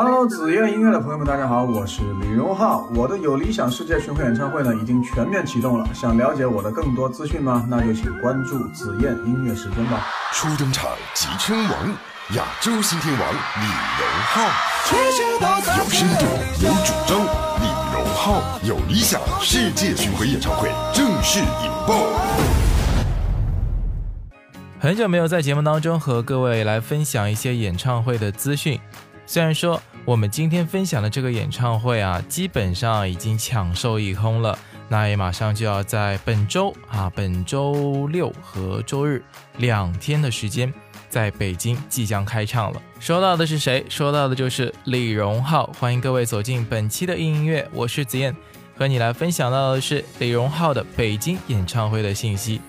Hello，紫燕音乐的朋友们，大家好，我是李荣浩。我的有理想世界巡回演唱会呢，已经全面启动了。想了解我的更多资讯吗？那就请关注紫燕音乐时间吧。初登场即称王，亚洲新天王李荣浩，有深度，有主张，李荣浩有理想，世界巡回演唱会正式引爆。很久没有在节目当中和各位来分享一些演唱会的资讯。虽然说我们今天分享的这个演唱会啊，基本上已经抢售一空了，那也马上就要在本周啊，本周六和周日两天的时间，在北京即将开唱了。说到的是谁？说到的就是李荣浩。欢迎各位走进本期的音乐，我是子燕，和你来分享到的是李荣浩的北京演唱会的信息。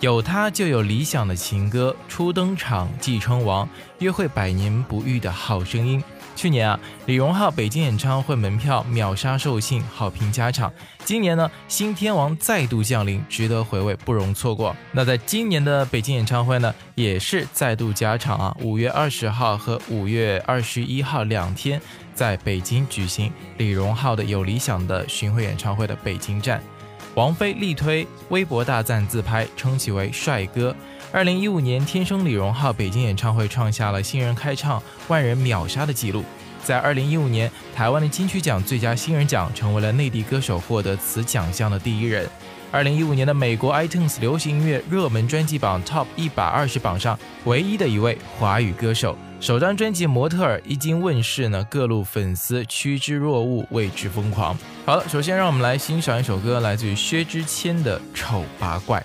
有他就有理想的情歌，初登场即称王，约会百年不遇的好声音。去年啊，李荣浩北京演唱会门票秒杀售罄，好评加场。今年呢，新天王再度降临，值得回味，不容错过。那在今年的北京演唱会呢，也是再度加场啊，五月二十号和五月二十一号两天在北京举行李荣浩的有理想的巡回演唱会的北京站。王菲力推，微博大赞自拍，称其为帅哥。二零一五年，天生李荣浩北京演唱会创下了新人开唱万人秒杀的记录。在二零一五年，台湾的金曲奖最佳新人奖成为了内地歌手获得此奖项的第一人。二零一五年的美国 iTunes 流行音乐热门专辑榜 Top 一百二十榜上，唯一的一位华语歌手。首张专辑《模特儿》一经问世呢，各路粉丝趋之若鹜，为之疯狂。好了，首先让我们来欣赏一首歌，来自于薛之谦的《丑八怪》。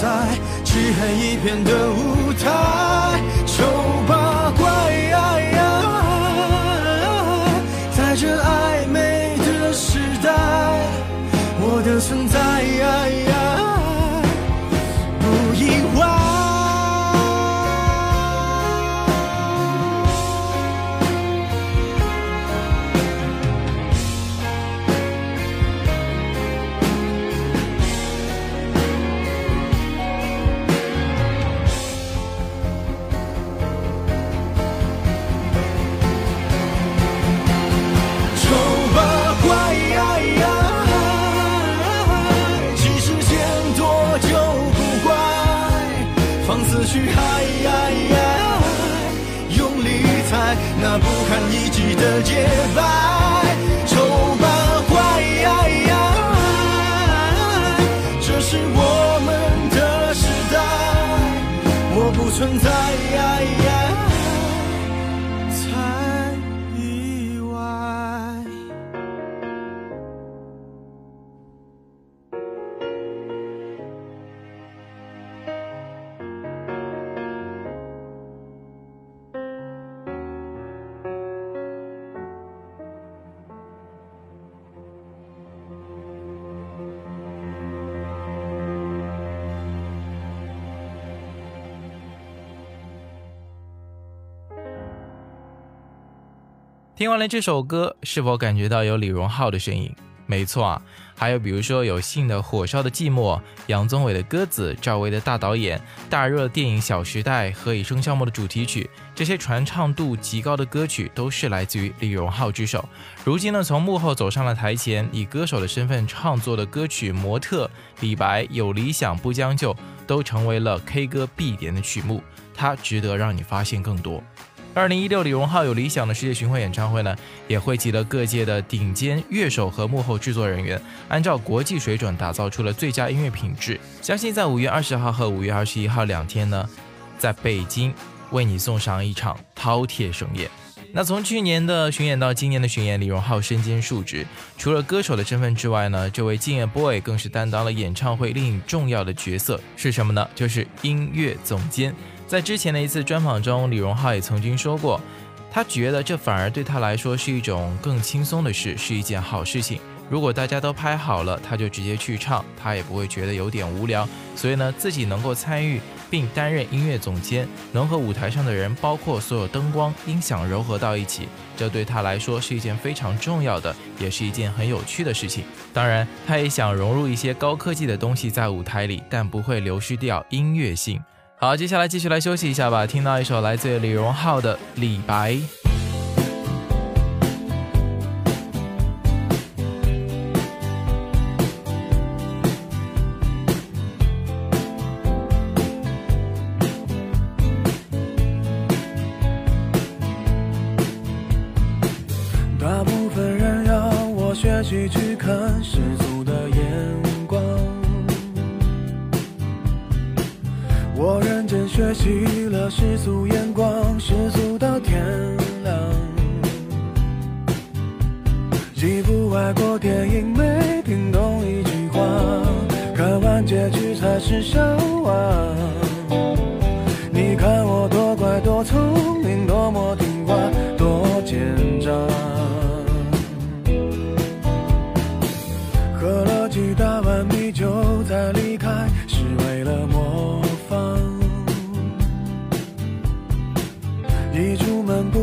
在漆黑一片的舞台，去爱，用力踩那不堪一击的洁白，听完了这首歌，是否感觉到有李荣浩的身影？没错啊，还有比如说有信的《火烧的寂寞》，杨宗纬的《鸽子》，赵薇的大导演，大热电影《小时代》，何以笙箫默的主题曲，这些传唱度极高的歌曲都是来自于李荣浩之手。如今呢，从幕后走上了台前，以歌手的身份创作的歌曲《模特》、《李白》、《有理想不将就》都成为了 K 歌必点的曲目，它值得让你发现更多。二零一六李荣浩有理想的世界巡回演唱会呢，也汇集了各界的顶尖乐手和幕后制作人员，按照国际水准打造出了最佳音乐品质。相信在五月二十号和五月二十一号两天呢，在北京为你送上一场饕餮盛宴。那从去年的巡演到今年的巡演，李荣浩身兼数职，除了歌手的身份之外呢，这位敬业 boy 更是担当了演唱会另一重要的角色，是什么呢？就是音乐总监。在之前的一次专访中，李荣浩也曾经说过，他觉得这反而对他来说是一种更轻松的事，是一件好事情。如果大家都拍好了，他就直接去唱，他也不会觉得有点无聊。所以呢，自己能够参与并担任音乐总监，能和舞台上的人，包括所有灯光、音响柔合到一起，这对他来说是一件非常重要的，也是一件很有趣的事情。当然，他也想融入一些高科技的东西在舞台里，但不会流失掉音乐性。好，接下来继续来休息一下吧。听到一首来自李荣浩的《李白》。大部分人要我学习去看世俗的眼。学习了世俗眼光，世俗到天亮。几部外国电影没听懂一句话，看完结局才是笑话。你看我多乖多聪明，多么听话，多奸诈。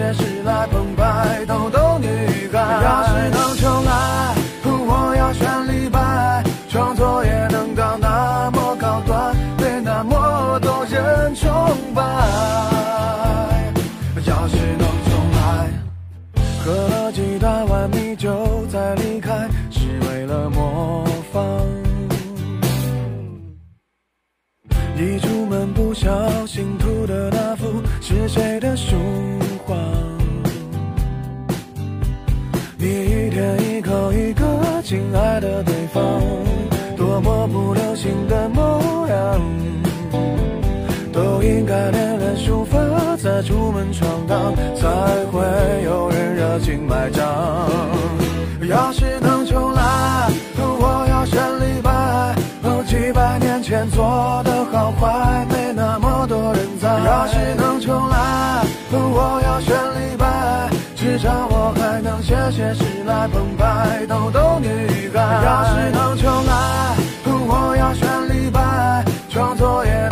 能写写诗来澎湃，逗逗女孩。要是能重来，我要选李白，创作也能到那么高端，被那么多人崇拜。要是能重来，喝了几大碗米酒再离开。是为了模仿，一出门不小心涂的那幅是谁的书亲爱的对方，多么不流行的模样，都应该练练书法再出门闯荡，才会有人热情买账。要是能重来，我要选李白。几百年前做的好坏，没那么多人在。要是能重来，我要选至少我还能写写诗来澎湃，逗逗女孩。要是能重来，我要选李白，创作也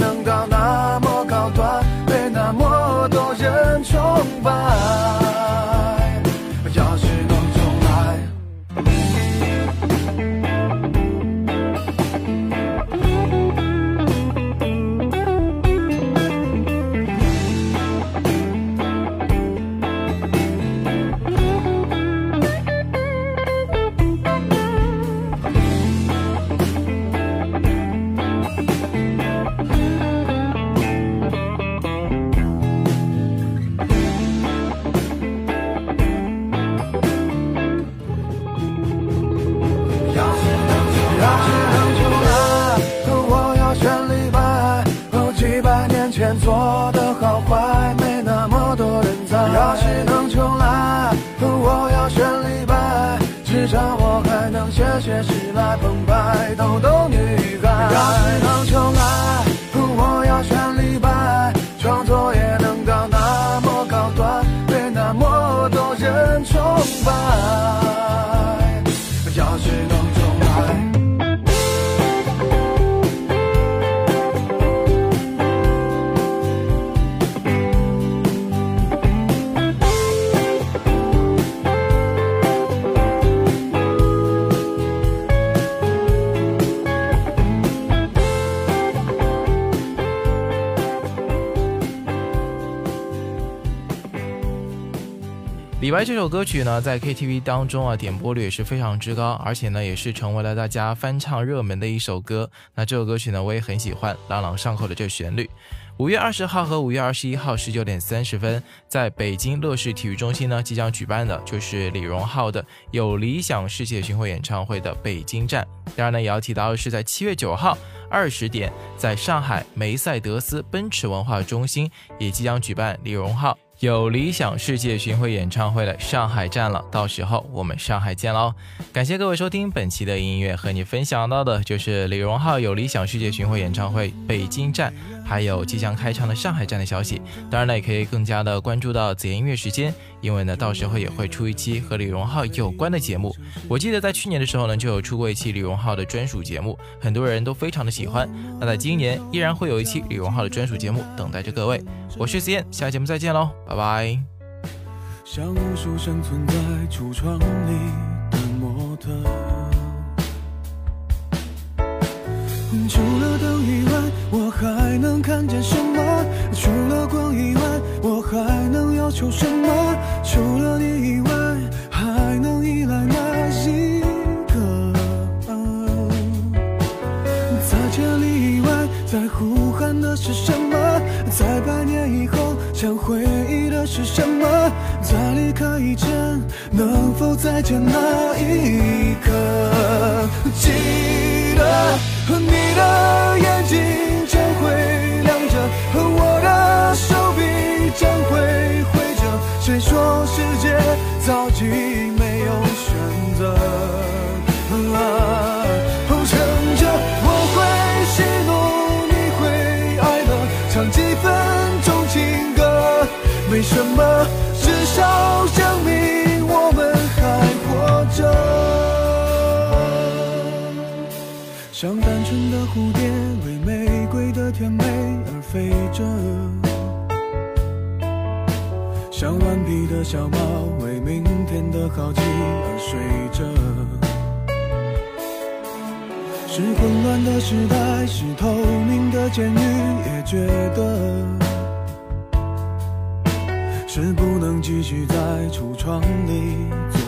李白这首歌曲呢，在 KTV 当中啊，点播率也是非常之高，而且呢，也是成为了大家翻唱热门的一首歌。那这首歌曲呢，我也很喜欢，朗朗上口的这旋律。五月二十号和五月二十一号十九点三十分，在北京乐视体育中心呢，即将举办的就是李荣浩的《有理想世界巡回演唱会》的北京站。当然呢，也要提到的是，在七月九号二十点，在上海梅赛德斯奔驰文化中心也即将举办李荣浩。有理想世界巡回演唱会的上海站了，到时候我们上海见喽！感谢各位收听本期的音乐，和你分享到的就是李荣浩有理想世界巡回演唱会北京站。还有即将开唱的上海站的消息，当然呢，也可以更加的关注到子妍音乐时间，因为呢，到时候也会出一期和李荣浩有关的节目。我记得在去年的时候呢，就有出过一期李荣浩的专属节目，很多人都非常的喜欢。那在今年依然会有一期李荣浩的专属节目等待着各位。我是子言，下期节目再见喽，拜拜。像无数生存在橱窗里的模特，除了灯以外，我还能看见什么？除了光以外，我还能要求什么？除了你以外，还能依赖哪一个？在千里以外，在呼喊的是什么？在百年以后，想回忆的是什么？在离开以前，能否再见那一刻？记得。和你的眼睛将会亮着，和我的手臂将会挥着。谁说世界早已像顽皮的小猫，为明天的好奇而睡着。是混乱的时代，是透明的监狱，也觉得是不能继续在橱窗里做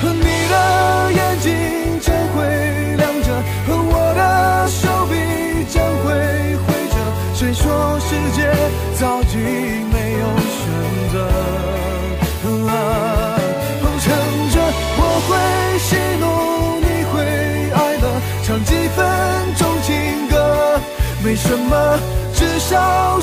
和你的眼睛将会亮着，和我的手臂将会挥着。谁说世界早已没有选择？乘着我会喜怒，你会哀乐，唱几分钟情歌，没什么，至少。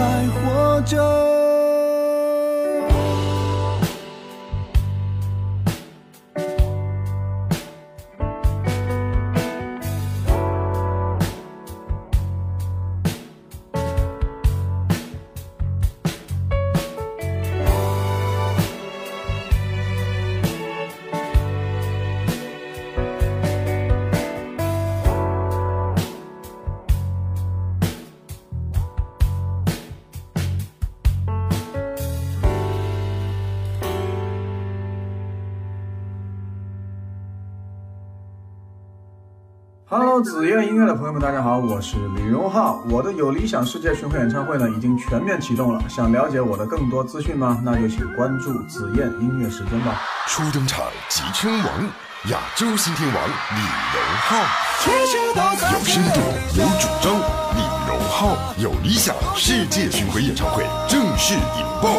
还活着。Hello，紫燕音乐的朋友们，大家好，我是李荣浩。我的有理想世界巡回演唱会呢，已经全面启动了。想了解我的更多资讯吗？那就请关注紫燕音乐时间吧。初登场即称王，亚洲新天王李荣浩，有深度，有主张，李荣浩有理想，世界巡回演唱会正式引爆。